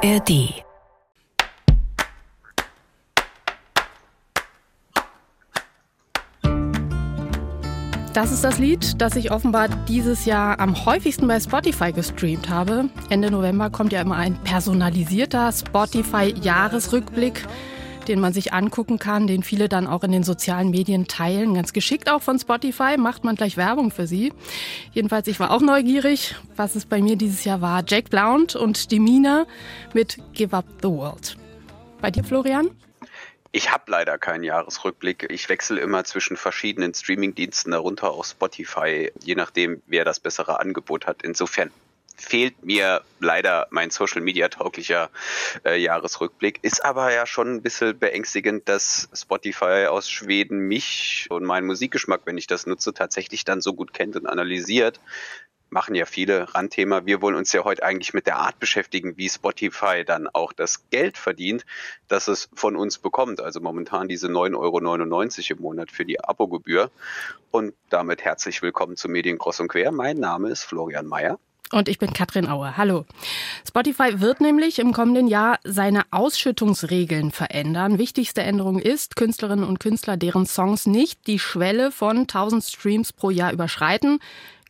ARD Das ist das Lied, das ich offenbar dieses Jahr am häufigsten bei Spotify gestreamt habe. Ende November kommt ja immer ein personalisierter Spotify-Jahresrückblick, den man sich angucken kann, den viele dann auch in den sozialen Medien teilen. Ganz geschickt auch von Spotify, macht man gleich Werbung für sie. Jedenfalls, ich war auch neugierig, was es bei mir dieses Jahr war. Jack Blount und Demina mit Give Up the World. Bei dir, Florian? Ich habe leider keinen Jahresrückblick. Ich wechsle immer zwischen verschiedenen Streamingdiensten, darunter auch Spotify, je nachdem, wer das bessere Angebot hat. Insofern fehlt mir leider mein Social Media tauglicher äh, Jahresrückblick. Ist aber ja schon ein bisschen beängstigend, dass Spotify aus Schweden mich und meinen Musikgeschmack, wenn ich das nutze, tatsächlich dann so gut kennt und analysiert, machen ja viele Randthema. Wir wollen uns ja heute eigentlich mit der Art beschäftigen, wie Spotify dann auch das Geld verdient, das es von uns bekommt. Also momentan diese 9,99 Euro im Monat für die Abogebühr. Und damit herzlich willkommen zu Medien Cross und Quer. Mein Name ist Florian Mayer. Und ich bin Katrin Auer. Hallo. Spotify wird nämlich im kommenden Jahr seine Ausschüttungsregeln verändern. Wichtigste Änderung ist, Künstlerinnen und Künstler, deren Songs nicht die Schwelle von 1000 Streams pro Jahr überschreiten,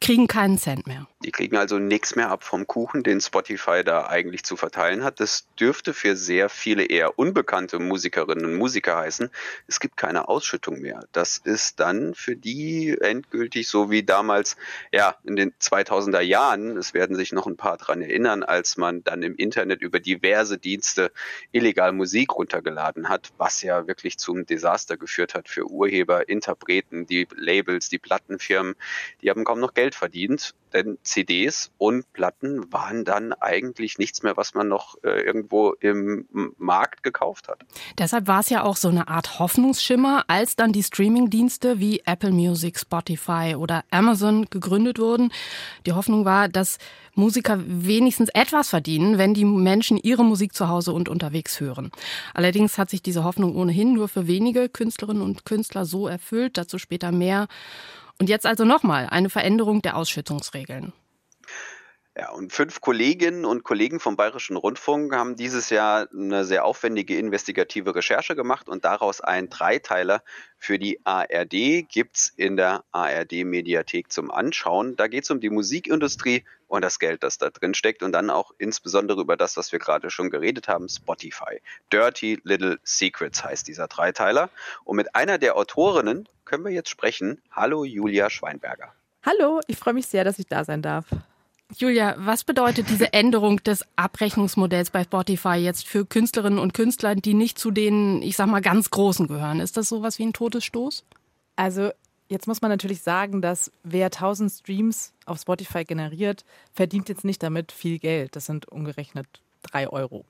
kriegen keinen Cent mehr. Die kriegen also nichts mehr ab vom Kuchen, den Spotify da eigentlich zu verteilen hat. Das dürfte für sehr viele eher unbekannte Musikerinnen und Musiker heißen, es gibt keine Ausschüttung mehr. Das ist dann für die endgültig so wie damals, ja, in den 2000er Jahren, es werden sich noch ein paar dran erinnern, als man dann im Internet über diverse Dienste illegal Musik runtergeladen hat, was ja wirklich zum Desaster geführt hat für Urheber, Interpreten, die Labels, die Plattenfirmen. Die haben kaum noch Geld verdient denn CDs und Platten waren dann eigentlich nichts mehr, was man noch äh, irgendwo im Markt gekauft hat. Deshalb war es ja auch so eine Art Hoffnungsschimmer, als dann die Streamingdienste wie Apple Music, Spotify oder Amazon gegründet wurden. Die Hoffnung war, dass Musiker wenigstens etwas verdienen, wenn die Menschen ihre Musik zu Hause und unterwegs hören. Allerdings hat sich diese Hoffnung ohnehin nur für wenige Künstlerinnen und Künstler so erfüllt, dazu später mehr. Und jetzt also nochmal eine Veränderung der Ausschüttungsregeln. Ja, und fünf Kolleginnen und Kollegen vom Bayerischen Rundfunk haben dieses Jahr eine sehr aufwendige investigative Recherche gemacht und daraus einen Dreiteiler für die ARD gibt's in der ARD-Mediathek zum Anschauen. Da geht's um die Musikindustrie und das Geld, das da drin steckt und dann auch insbesondere über das, was wir gerade schon geredet haben, Spotify. Dirty Little Secrets heißt dieser Dreiteiler. Und mit einer der Autorinnen können wir jetzt sprechen. Hallo Julia Schweinberger. Hallo, ich freue mich sehr, dass ich da sein darf. Julia, was bedeutet diese Änderung des Abrechnungsmodells bei Spotify jetzt für Künstlerinnen und Künstler, die nicht zu den, ich sag mal, ganz Großen gehören? Ist das sowas wie ein Todesstoß? Also, jetzt muss man natürlich sagen, dass wer 1000 Streams auf Spotify generiert, verdient jetzt nicht damit viel Geld. Das sind umgerechnet drei Euro.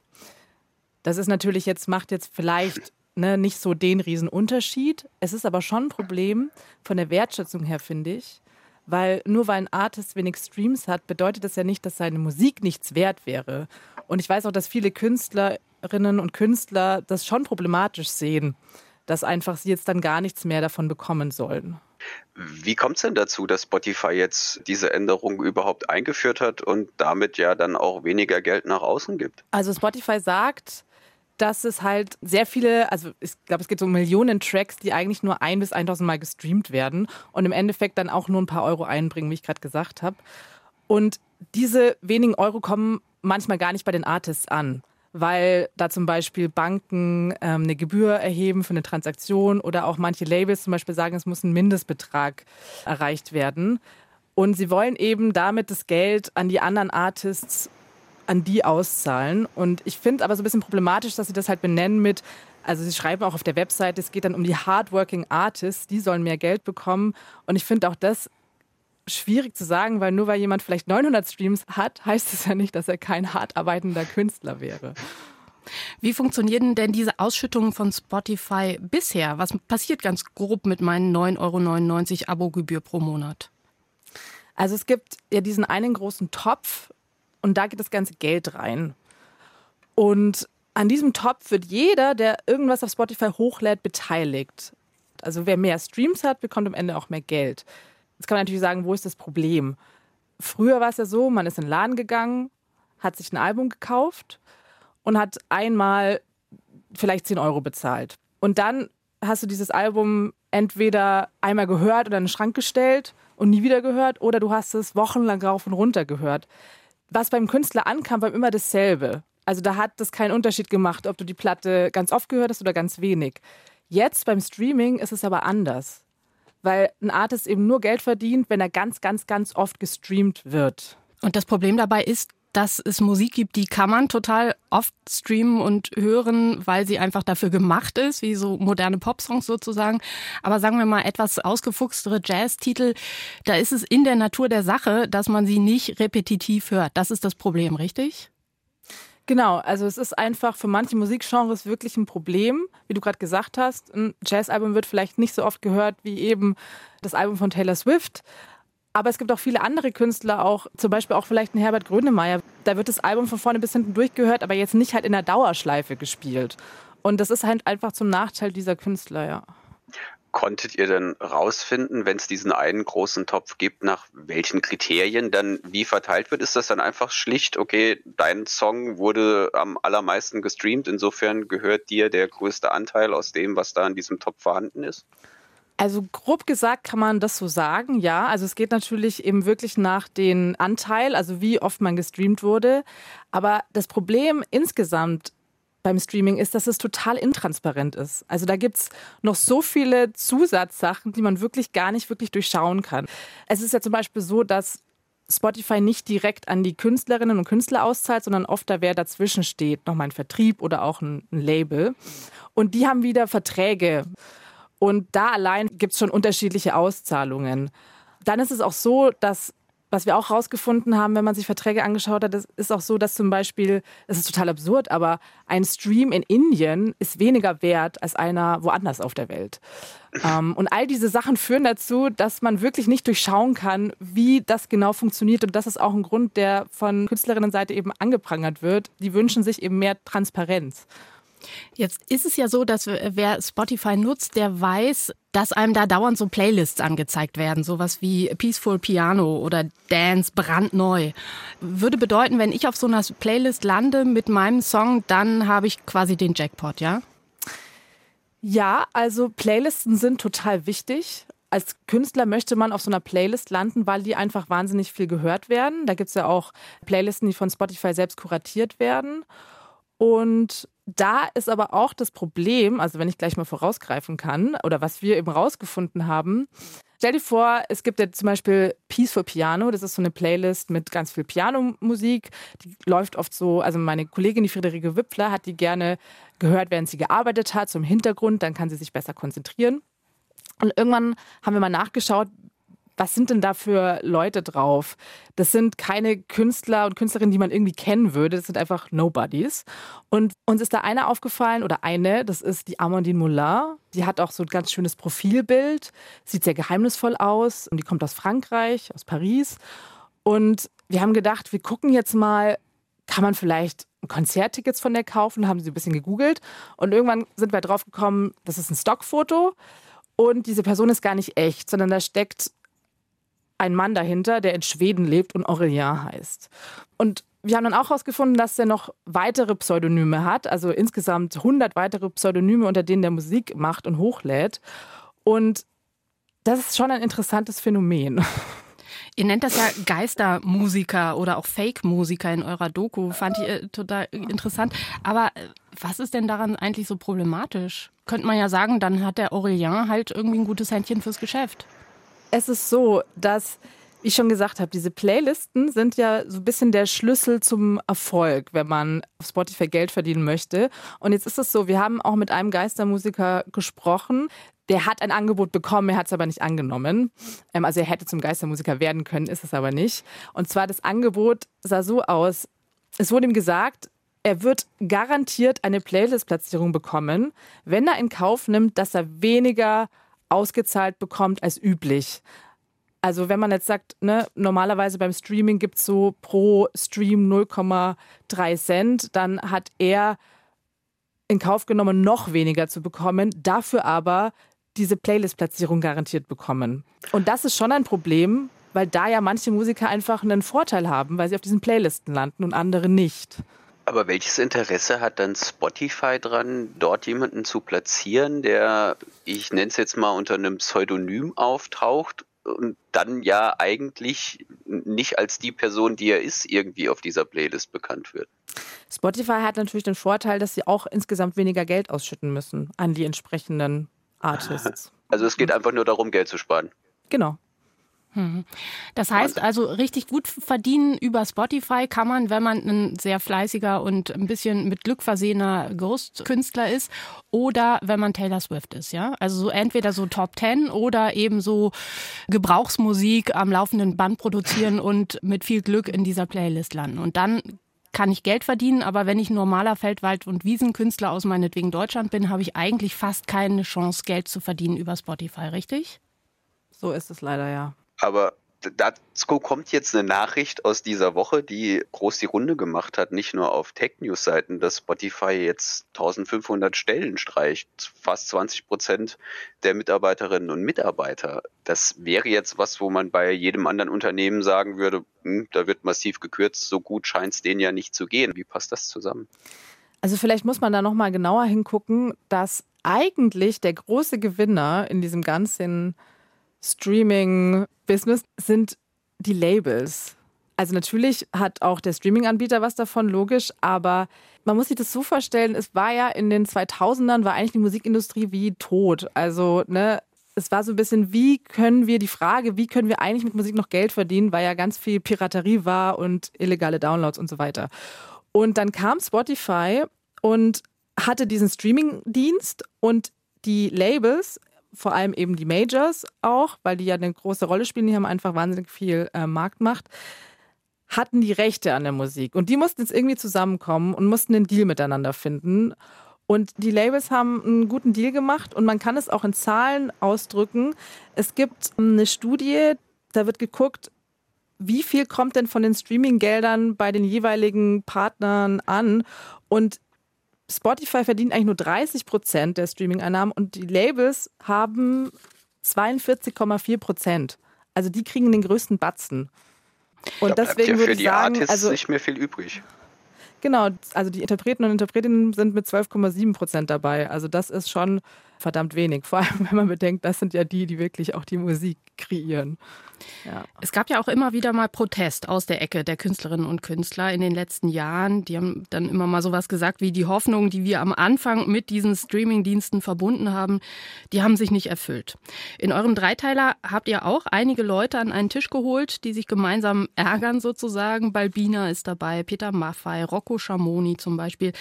Das ist natürlich jetzt, macht jetzt vielleicht ne, nicht so den Riesenunterschied. Es ist aber schon ein Problem von der Wertschätzung her, finde ich weil nur weil ein Artist wenig Streams hat, bedeutet das ja nicht, dass seine Musik nichts wert wäre. Und ich weiß auch, dass viele Künstlerinnen und Künstler das schon problematisch sehen, dass einfach sie jetzt dann gar nichts mehr davon bekommen sollen. Wie kommt es denn dazu, dass Spotify jetzt diese Änderung überhaupt eingeführt hat und damit ja dann auch weniger Geld nach außen gibt? Also Spotify sagt, dass es halt sehr viele, also ich glaube, es geht um Millionen Tracks, die eigentlich nur ein bis 1000 Mal gestreamt werden und im Endeffekt dann auch nur ein paar Euro einbringen, wie ich gerade gesagt habe. Und diese wenigen Euro kommen manchmal gar nicht bei den Artists an, weil da zum Beispiel Banken ähm, eine Gebühr erheben für eine Transaktion oder auch manche Labels zum Beispiel sagen, es muss ein Mindestbetrag erreicht werden. Und sie wollen eben damit das Geld an die anderen Artists an die auszahlen. Und ich finde aber so ein bisschen problematisch, dass sie das halt benennen mit, also sie schreiben auch auf der Website, es geht dann um die Hardworking Artists, die sollen mehr Geld bekommen. Und ich finde auch das schwierig zu sagen, weil nur weil jemand vielleicht 900 Streams hat, heißt es ja nicht, dass er kein hart arbeitender Künstler wäre. Wie funktionieren denn diese Ausschüttungen von Spotify bisher? Was passiert ganz grob mit meinen 9,99 Euro Abogebühr pro Monat? Also es gibt ja diesen einen großen Topf, und da geht das ganze Geld rein. Und an diesem Topf wird jeder, der irgendwas auf Spotify hochlädt, beteiligt. Also wer mehr Streams hat, bekommt am Ende auch mehr Geld. Jetzt kann man natürlich sagen, wo ist das Problem? Früher war es ja so, man ist in den Laden gegangen, hat sich ein Album gekauft und hat einmal vielleicht 10 Euro bezahlt. Und dann hast du dieses Album entweder einmal gehört oder in den Schrank gestellt und nie wieder gehört oder du hast es wochenlang rauf und runter gehört. Was beim Künstler ankam, war immer dasselbe. Also da hat das keinen Unterschied gemacht, ob du die Platte ganz oft gehört hast oder ganz wenig. Jetzt beim Streaming ist es aber anders, weil ein Artist eben nur Geld verdient, wenn er ganz, ganz, ganz oft gestreamt wird. Und das Problem dabei ist, dass es Musik gibt, die kann man total oft streamen und hören, weil sie einfach dafür gemacht ist, wie so moderne Popsongs sozusagen. Aber sagen wir mal etwas ausgefuchstere Jazz-Titel, da ist es in der Natur der Sache, dass man sie nicht repetitiv hört. Das ist das Problem, richtig? Genau, also es ist einfach für manche Musikgenres wirklich ein Problem, wie du gerade gesagt hast. Ein Jazzalbum wird vielleicht nicht so oft gehört wie eben das Album von Taylor Swift. Aber es gibt auch viele andere Künstler, auch zum Beispiel auch vielleicht ein Herbert Grönemeyer. Da wird das Album von vorne bis hinten durchgehört, aber jetzt nicht halt in der Dauerschleife gespielt. Und das ist halt einfach zum Nachteil dieser Künstler, ja. Konntet ihr denn rausfinden, wenn es diesen einen großen Topf gibt, nach welchen Kriterien dann wie verteilt wird? Ist das dann einfach schlicht, okay, dein Song wurde am allermeisten gestreamt, insofern gehört dir der größte Anteil aus dem, was da in diesem Topf vorhanden ist? Also grob gesagt kann man das so sagen, ja. Also es geht natürlich eben wirklich nach den Anteil, also wie oft man gestreamt wurde. Aber das Problem insgesamt beim Streaming ist, dass es total intransparent ist. Also da gibt es noch so viele Zusatzsachen, die man wirklich gar nicht wirklich durchschauen kann. Es ist ja zum Beispiel so, dass Spotify nicht direkt an die Künstlerinnen und Künstler auszahlt, sondern oft da wer dazwischen steht, nochmal ein Vertrieb oder auch ein, ein Label. Und die haben wieder Verträge. Und da allein gibt es schon unterschiedliche Auszahlungen. Dann ist es auch so, dass was wir auch herausgefunden haben, wenn man sich Verträge angeschaut hat, ist auch so, dass zum Beispiel, das ist total absurd, aber ein Stream in Indien ist weniger wert als einer woanders auf der Welt. Ähm, und all diese Sachen führen dazu, dass man wirklich nicht durchschauen kann, wie das genau funktioniert. Und das ist auch ein Grund, der von Künstlerinnenseite eben angeprangert wird. Die wünschen sich eben mehr Transparenz. Jetzt ist es ja so, dass wer Spotify nutzt, der weiß, dass einem da dauernd so Playlists angezeigt werden, sowas wie Peaceful Piano oder Dance brandneu. Würde bedeuten, wenn ich auf so einer Playlist lande mit meinem Song, dann habe ich quasi den Jackpot, ja? Ja, also Playlisten sind total wichtig. Als Künstler möchte man auf so einer Playlist landen, weil die einfach wahnsinnig viel gehört werden. Da gibt es ja auch Playlisten, die von Spotify selbst kuratiert werden. Und da ist aber auch das Problem, also wenn ich gleich mal vorausgreifen kann, oder was wir eben rausgefunden haben, Stell dir vor, es gibt ja zum Beispiel Peaceful Piano, das ist so eine Playlist mit ganz viel Pianomusik. Die läuft oft so, also meine Kollegin, die Friederike Wipfler, hat die gerne gehört, während sie gearbeitet hat, zum Hintergrund, dann kann sie sich besser konzentrieren. Und irgendwann haben wir mal nachgeschaut, was sind denn da für Leute drauf? Das sind keine Künstler und Künstlerinnen, die man irgendwie kennen würde. Das sind einfach Nobodies. Und uns ist da eine aufgefallen oder eine, das ist die Amandine Moulin. Die hat auch so ein ganz schönes Profilbild, sieht sehr geheimnisvoll aus und die kommt aus Frankreich, aus Paris. Und wir haben gedacht, wir gucken jetzt mal, kann man vielleicht Konzerttickets von der kaufen? Haben sie ein bisschen gegoogelt und irgendwann sind wir drauf gekommen, das ist ein Stockfoto. Und diese Person ist gar nicht echt, sondern da steckt ein Mann dahinter, der in Schweden lebt und Aurelien heißt. Und wir haben dann auch herausgefunden, dass er noch weitere Pseudonyme hat, also insgesamt 100 weitere Pseudonyme, unter denen der Musik macht und hochlädt. Und das ist schon ein interessantes Phänomen. Ihr nennt das ja Geistermusiker oder auch Fake-Musiker in eurer Doku. Fand ich äh, total interessant. Aber äh, was ist denn daran eigentlich so problematisch? Könnte man ja sagen, dann hat der Aurelien halt irgendwie ein gutes Händchen fürs Geschäft es ist so, dass wie ich schon gesagt habe, diese Playlisten sind ja so ein bisschen der Schlüssel zum Erfolg, wenn man auf Spotify Geld verdienen möchte. Und jetzt ist es so, wir haben auch mit einem Geistermusiker gesprochen. Der hat ein Angebot bekommen, er hat es aber nicht angenommen. Ähm, also er hätte zum Geistermusiker werden können, ist es aber nicht. Und zwar das Angebot sah so aus, es wurde ihm gesagt, er wird garantiert eine Playlist-Platzierung bekommen, wenn er in Kauf nimmt, dass er weniger ausgezahlt bekommt als üblich. Also wenn man jetzt sagt, ne, normalerweise beim Streaming gibt es so pro Stream 0,3 Cent, dann hat er in Kauf genommen, noch weniger zu bekommen, dafür aber diese Playlist-Platzierung garantiert bekommen. Und das ist schon ein Problem, weil da ja manche Musiker einfach einen Vorteil haben, weil sie auf diesen Playlisten landen und andere nicht. Aber welches Interesse hat dann Spotify dran, dort jemanden zu platzieren, der, ich nenne es jetzt mal unter einem Pseudonym auftaucht und dann ja eigentlich nicht als die Person, die er ist, irgendwie auf dieser Playlist bekannt wird? Spotify hat natürlich den Vorteil, dass sie auch insgesamt weniger Geld ausschütten müssen an die entsprechenden Artists. Also es geht einfach nur darum, Geld zu sparen. Genau. Mhm. Das heißt also, richtig gut verdienen über Spotify kann man, wenn man ein sehr fleißiger und ein bisschen mit Glück versehener Ghost-Künstler ist oder wenn man Taylor Swift ist, ja? Also so entweder so Top Ten oder eben so Gebrauchsmusik am laufenden Band produzieren und mit viel Glück in dieser Playlist landen. Und dann kann ich Geld verdienen, aber wenn ich normaler Feldwald- und Wiesenkünstler aus meinetwegen Deutschland bin, habe ich eigentlich fast keine Chance, Geld zu verdienen über Spotify, richtig? So ist es leider, ja. Aber dazu kommt jetzt eine Nachricht aus dieser Woche, die groß die Runde gemacht hat, nicht nur auf Tech-News-Seiten, dass Spotify jetzt 1500 Stellen streicht, fast 20 Prozent der Mitarbeiterinnen und Mitarbeiter. Das wäre jetzt was, wo man bei jedem anderen Unternehmen sagen würde, hm, da wird massiv gekürzt, so gut scheint es denen ja nicht zu gehen. Wie passt das zusammen? Also vielleicht muss man da noch mal genauer hingucken, dass eigentlich der große Gewinner in diesem ganzen Streaming-Business sind die Labels. Also natürlich hat auch der Streaming-Anbieter was davon, logisch, aber man muss sich das so vorstellen, es war ja in den 2000ern, war eigentlich die Musikindustrie wie tot. Also, ne, es war so ein bisschen, wie können wir die Frage, wie können wir eigentlich mit Musik noch Geld verdienen, weil ja ganz viel Piraterie war und illegale Downloads und so weiter. Und dann kam Spotify und hatte diesen Streaming-Dienst und die Labels vor allem eben die Majors auch, weil die ja eine große Rolle spielen, die haben einfach wahnsinnig viel äh, Marktmacht, hatten die Rechte an der Musik. Und die mussten jetzt irgendwie zusammenkommen und mussten einen Deal miteinander finden. Und die Labels haben einen guten Deal gemacht und man kann es auch in Zahlen ausdrücken. Es gibt eine Studie, da wird geguckt, wie viel kommt denn von den Streaming-Geldern bei den jeweiligen Partnern an? Und Spotify verdient eigentlich nur 30 Prozent der Streaming-Einnahmen und die Labels haben 42,4 Prozent. Also die kriegen den größten Batzen. Und da deswegen ja würde ich sagen, Artists also nicht mehr viel übrig. Genau, also die Interpreten und Interpretinnen sind mit 12,7 Prozent dabei. Also das ist schon verdammt wenig. Vor allem, wenn man bedenkt, das sind ja die, die wirklich auch die Musik kreieren. Ja. Es gab ja auch immer wieder mal Protest aus der Ecke der Künstlerinnen und Künstler in den letzten Jahren. Die haben dann immer mal sowas gesagt wie die Hoffnung, die wir am Anfang mit diesen Streamingdiensten verbunden haben, die haben sich nicht erfüllt. In eurem Dreiteiler habt ihr auch einige Leute an einen Tisch geholt, die sich gemeinsam ärgern sozusagen. Balbina ist dabei, Peter Maffei, Rocco Schamoni zum Beispiel.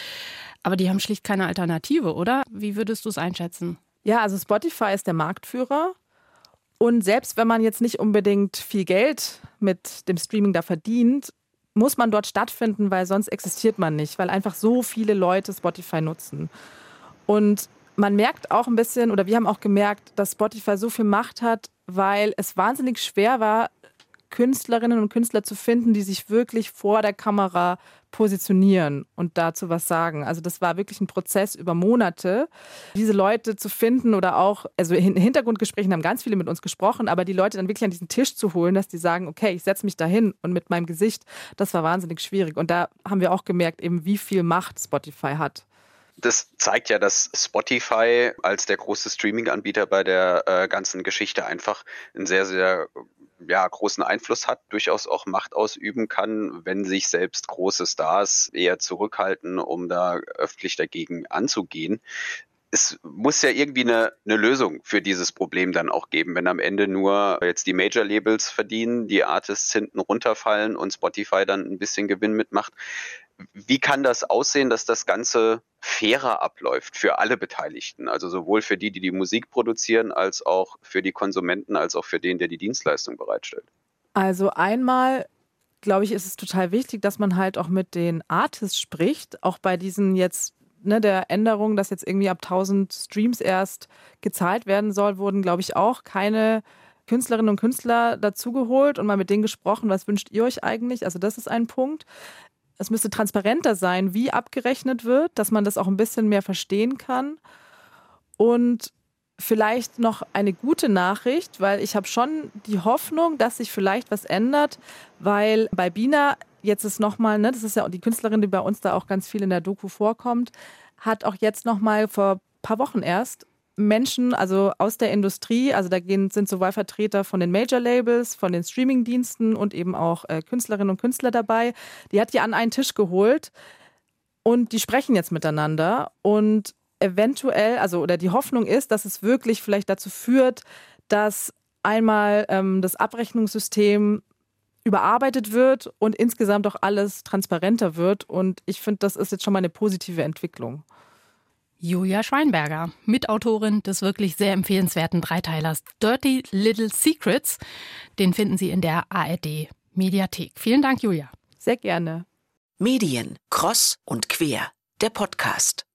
Aber die haben schlicht keine Alternative, oder? Wie würdest du es einschätzen? Ja, also Spotify ist der Marktführer. Und selbst wenn man jetzt nicht unbedingt viel Geld mit dem Streaming da verdient, muss man dort stattfinden, weil sonst existiert man nicht, weil einfach so viele Leute Spotify nutzen. Und man merkt auch ein bisschen, oder wir haben auch gemerkt, dass Spotify so viel Macht hat, weil es wahnsinnig schwer war, Künstlerinnen und Künstler zu finden, die sich wirklich vor der Kamera positionieren und dazu was sagen. Also das war wirklich ein Prozess über Monate, diese Leute zu finden oder auch, also in Hintergrundgesprächen haben ganz viele mit uns gesprochen, aber die Leute dann wirklich an diesen Tisch zu holen, dass die sagen, okay, ich setze mich da hin und mit meinem Gesicht, das war wahnsinnig schwierig. Und da haben wir auch gemerkt, eben wie viel Macht Spotify hat das zeigt ja, dass Spotify als der große Streaming-Anbieter bei der äh, ganzen Geschichte einfach einen sehr, sehr ja, großen Einfluss hat, durchaus auch Macht ausüben kann, wenn sich selbst große Stars eher zurückhalten, um da öffentlich dagegen anzugehen. Es muss ja irgendwie eine, eine Lösung für dieses Problem dann auch geben, wenn am Ende nur jetzt die Major-Labels verdienen, die Artists hinten runterfallen und Spotify dann ein bisschen Gewinn mitmacht wie kann das aussehen, dass das Ganze fairer abläuft für alle Beteiligten? Also sowohl für die, die die Musik produzieren, als auch für die Konsumenten, als auch für den, der die Dienstleistung bereitstellt. Also einmal glaube ich, ist es total wichtig, dass man halt auch mit den Artists spricht, auch bei diesen jetzt ne, der Änderung, dass jetzt irgendwie ab 1000 Streams erst gezahlt werden soll, wurden, glaube ich, auch keine Künstlerinnen und Künstler dazugeholt und mal mit denen gesprochen, was wünscht ihr euch eigentlich? Also das ist ein Punkt. Es müsste transparenter sein, wie abgerechnet wird, dass man das auch ein bisschen mehr verstehen kann. Und vielleicht noch eine gute Nachricht, weil ich habe schon die Hoffnung, dass sich vielleicht was ändert, weil bei Bina jetzt ist nochmal, ne, das ist ja die Künstlerin, die bei uns da auch ganz viel in der Doku vorkommt, hat auch jetzt nochmal vor ein paar Wochen erst Menschen, also aus der Industrie, also da gehen, sind sowohl Vertreter von den Major-Labels, von den Streaming-Diensten und eben auch äh, Künstlerinnen und Künstler dabei. Die hat die an einen Tisch geholt und die sprechen jetzt miteinander und eventuell, also oder die Hoffnung ist, dass es wirklich vielleicht dazu führt, dass einmal ähm, das Abrechnungssystem überarbeitet wird und insgesamt auch alles transparenter wird. Und ich finde, das ist jetzt schon mal eine positive Entwicklung. Julia Schweinberger, Mitautorin des wirklich sehr empfehlenswerten Dreiteilers Dirty Little Secrets. Den finden Sie in der ARD Mediathek. Vielen Dank, Julia. Sehr gerne. Medien, Cross und Quer, der Podcast.